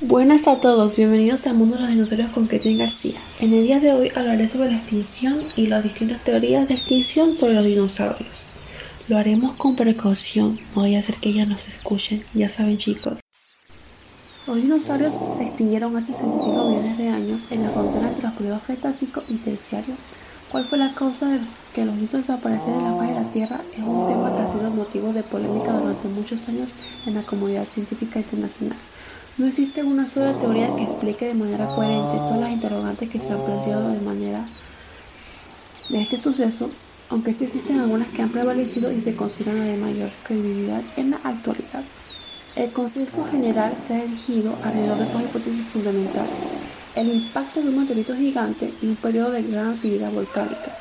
Buenas a todos, bienvenidos al mundo de los dinosaurios con Ketin García. En el día de hoy hablaré sobre la extinción y las distintas teorías de extinción sobre los dinosaurios. Lo haremos con precaución, no vaya a ser que ya nos escuchen, ya saben chicos. Los dinosaurios se extinguieron hace 65 millones de años en la frontera entre los periodos Cretácico y Terciario. ¿Cuál fue la causa de que los hizo desaparecer de la faz de la Tierra? Es un tema que ha sido motivo de polémica durante muchos años en la comunidad científica internacional. No existe una sola teoría que explique de manera coherente todas las interrogantes que se han planteado de manera de este suceso, aunque sí existen algunas que han prevalecido y se consideran de mayor credibilidad en la actualidad. El consenso general se ha erigido alrededor de dos hipótesis fundamentales. El impacto de un meteorito gigante y un periodo de gran actividad volcánica.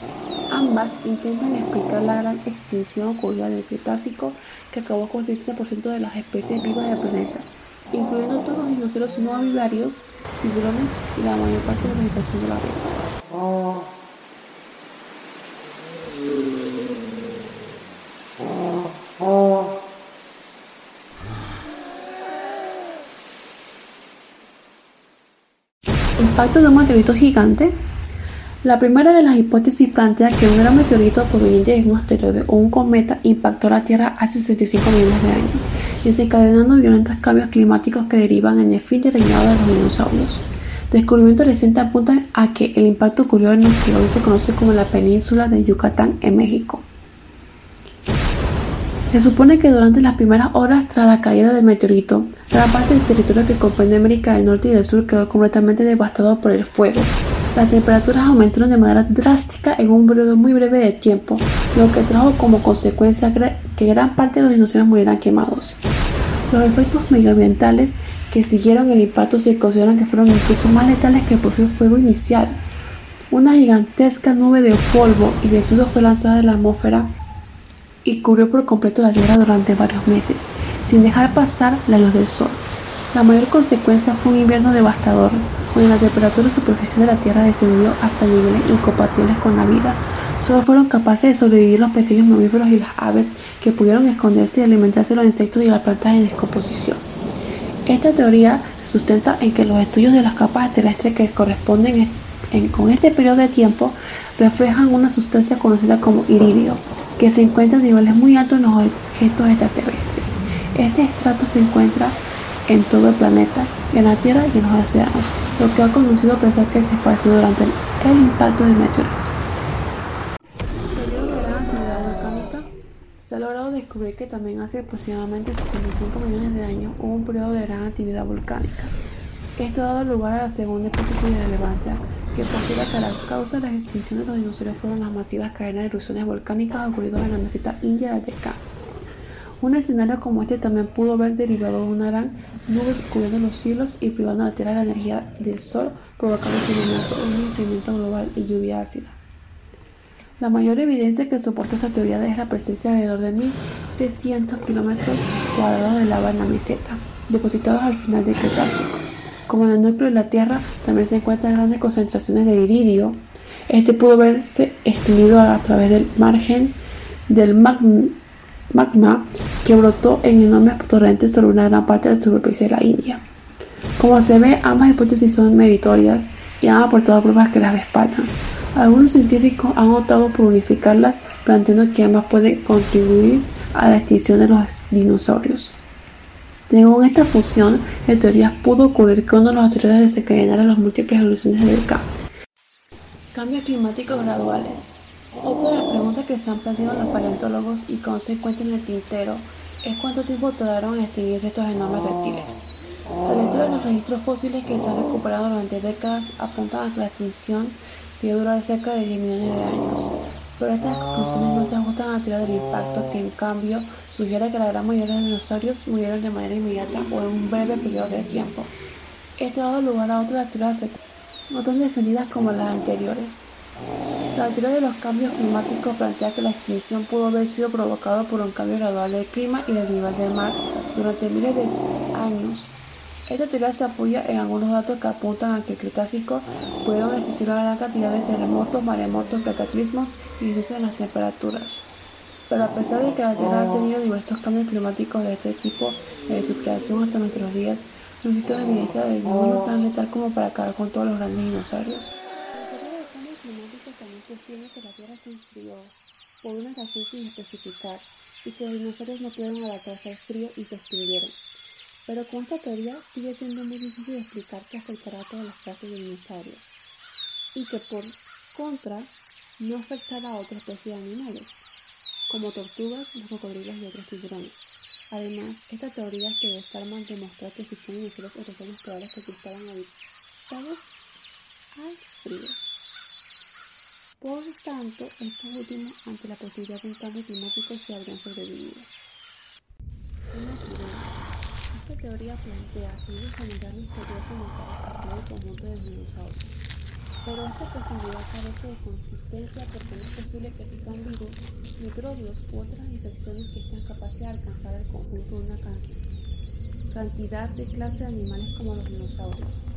Ambas intentan explicar la gran extinción ocurrida del Cretácico que acabó con el 70% de las especies vivas del planeta incluyendo todos los dinosaurios no avivarios, tiburones y la mayor parte de la vegetación de la red. Impacto de un meteorito gigante la primera de las hipótesis plantea que un gran meteorito proveniente de un asteroide o un cometa impactó la Tierra hace 65 millones de años, desencadenando violentos cambios climáticos que derivan en el fin de reinado de los dinosaurios. Descubrimientos recientes apuntan a que el impacto ocurrió en lo que hoy se conoce como la península de Yucatán en México. Se supone que durante las primeras horas tras la caída del meteorito, gran parte del territorio que comprende América del Norte y del Sur quedó completamente devastado por el fuego, las temperaturas aumentaron de manera drástica en un periodo muy breve de tiempo, lo que trajo como consecuencia que gran parte de los dinosaurios murieran quemados. Los efectos medioambientales que siguieron el impacto se consideran que fueron incluso más letales que el propio fuego inicial. Una gigantesca nube de polvo y de sudo fue lanzada de la atmósfera y cubrió por completo la Tierra durante varios meses, sin dejar pasar la luz del sol. La mayor consecuencia fue un invierno devastador, cuando la temperatura superficial de la Tierra descendió hasta niveles incompatibles con la vida. Solo fueron capaces de sobrevivir los pequeños mamíferos y las aves que pudieron esconderse y alimentarse de los insectos y las plantas en descomposición. Esta teoría se sustenta en que los estudios de las capas terrestres que corresponden con este periodo de tiempo reflejan una sustancia conocida como iridio, que se encuentra a niveles muy altos en los objetos extraterrestres. Este estrato se encuentra en todo el planeta, en la Tierra y en los océanos lo que ha conducido a pensar que se esparció durante el impacto del meteorito. Periodo de actividad volcánica. Se ha logrado descubrir que también hace aproximadamente 75 millones de años hubo un periodo de gran actividad volcánica. Esto ha dado lugar a la segunda hipótesis de relevancia, que postula que la causa de la extinción de los dinosaurios fueron las masivas cadenas de erupciones volcánicas ocurridas en la meseta india del Deccan. Un escenario como este también pudo haber derivado de una gran nube cubriendo los cielos y privando a la Tierra de la energía del Sol, provocando un enfriamiento global y lluvia ácida. La mayor evidencia que soporta esta teoría es la presencia de alrededor de 1.300 kilómetros cuadrados de lava en la meseta, depositados al final del Cretácico. Como en el núcleo de la Tierra también se encuentran grandes concentraciones de iridio, este pudo haberse extendido a través del margen del magma magma que brotó en enormes torrentes sobre una gran parte de la superficie de la India. Como se ve, ambas hipótesis son meritorias y han aportado pruebas que las respaldan. Algunos científicos han optado por unificarlas, planteando que ambas pueden contribuir a la extinción de los dinosaurios. Según esta fusión de teorías, pudo ocurrir que uno de los asteroides desencadenara las múltiples evoluciones del campo. Cambios climáticos graduales. Otra de las preguntas que se han planteado los paleontólogos y que se encuentra en el tintero es cuánto tiempo tardaron en extinguirse estos enormes reptiles. La lectura de los registros fósiles que se han recuperado durante décadas apuntan a que la extinción debió durar cerca de 10 millones de años, pero estas conclusiones no se ajustan a la teoría del impacto, que en cambio sugiere que la gran mayoría de los dinosaurios murieron de manera inmediata o en un breve periodo de tiempo. Esto ha dado lugar a otras teorías no tan definidas como las anteriores. La teoría de los cambios climáticos plantea que la extinción pudo haber sido provocada por un cambio gradual del clima y del nivel del mar durante miles de años. Esta teoría se apoya en algunos datos que apuntan a que el Cretácico pudieron existir una gran cantidad de terremotos, maremotos, cataclismos y incluso en las temperaturas. Pero a pesar de que la Tierra ha tenido diversos cambios climáticos de este tipo desde su creación hasta nuestros días, no existe evidencia de ninguno tan letal como para acabar con todos los grandes dinosaurios. La teoría del cambio climático que la Tierra se enfrió por una razón sin especificar y que los dinosaurios no pudieron adaptarse al frío y se extinguieron. Pero con esta teoría sigue siendo muy difícil de explicar que afectará a todas las clases de dinosaurios y que por contra no afectará a otras especies de animales, como tortugas, los cocodrilos y otros tiburones. Además, esta teoría se desarma al demostrar que existen dinosaurios en regiones polares que estaban habitados al frío. Por tanto, estos últimos, ante la posibilidad de un cambio climático, se habrían sobrevivido. Esta teoría plantea que un desarrollar misterioso todo el conjunto de dinosaurios. Pero esta posibilidad carece de consistencia porque no es posible que existan virus, microbios u otras infecciones que sean capaces de alcanzar el conjunto de una cantidad de clases de animales como los dinosaurios.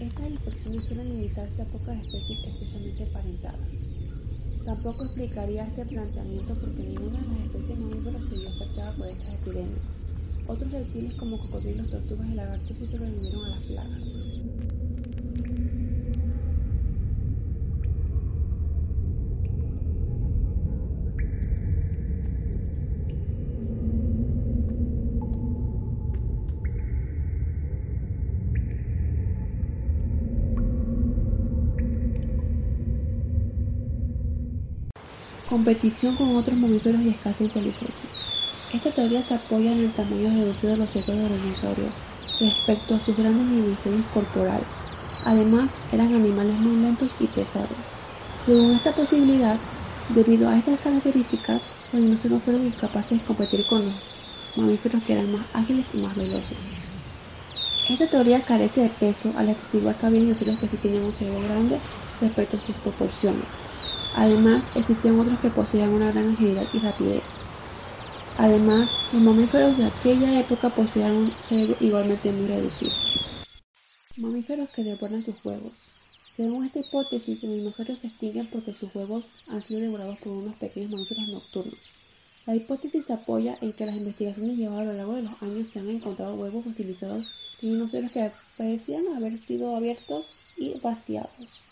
Estas infecciones suelen limitarse a pocas especies especialmente emparentadas. Tampoco explicaría este planteamiento porque ninguna de las especies mamíferas se vio afectada por estas epidemias. Otros reptiles como cocodrilos, tortugas y lagartos sí sobrevivieron a las plagas. Competición con otros mamíferos y escasa inteligencia. Esta teoría se apoya en el tamaño reducido de los cerebros de los dinosaurios respecto a sus grandes dimensiones corporales. Además, eran animales muy lentos y pesados. Según esta posibilidad, debido a estas características, los dinosaurios fueron incapaces de competir con los mamíferos que eran más ágiles y más veloces. Esta teoría carece de peso al atestiguar que había dinosaurios que sí tenían un cerebro grande respecto a sus proporciones. Además, existían otros que poseían una gran agilidad y rapidez. Además, los mamíferos de aquella época poseían un cerebro igualmente muy reducido. Mamíferos que devoran sus huevos. Según esta hipótesis, los dinosaurios se extinguen porque sus huevos han sido devorados por unos pequeños mamíferos nocturnos. La hipótesis se apoya en que las investigaciones llevadas a lo largo de los años se han encontrado huevos fosilizados de dinosaurios que parecían haber sido abiertos y vaciados.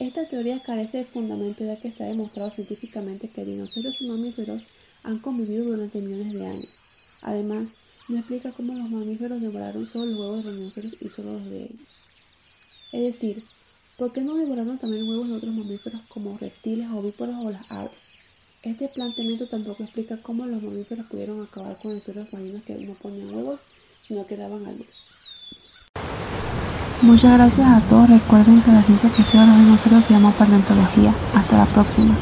Esta teoría carece de fundamento ya que se ha demostrado científicamente que dinosaurios y mamíferos han convivido durante millones de años. Además, no explica cómo los mamíferos devoraron solo los huevos de dinosaurios y solo los de ellos. Es decir, ¿por qué no devoraron también huevos de otros mamíferos como reptiles, ovíparos o las aves? Este planteamiento tampoco explica cómo los mamíferos pudieron acabar con los seres marinos que no ponían huevos, sino que daban a luz. Muchas gracias a todos. Recuerden que la ciencia que estudia los dinosaurios se llama paleontología. Hasta la próxima.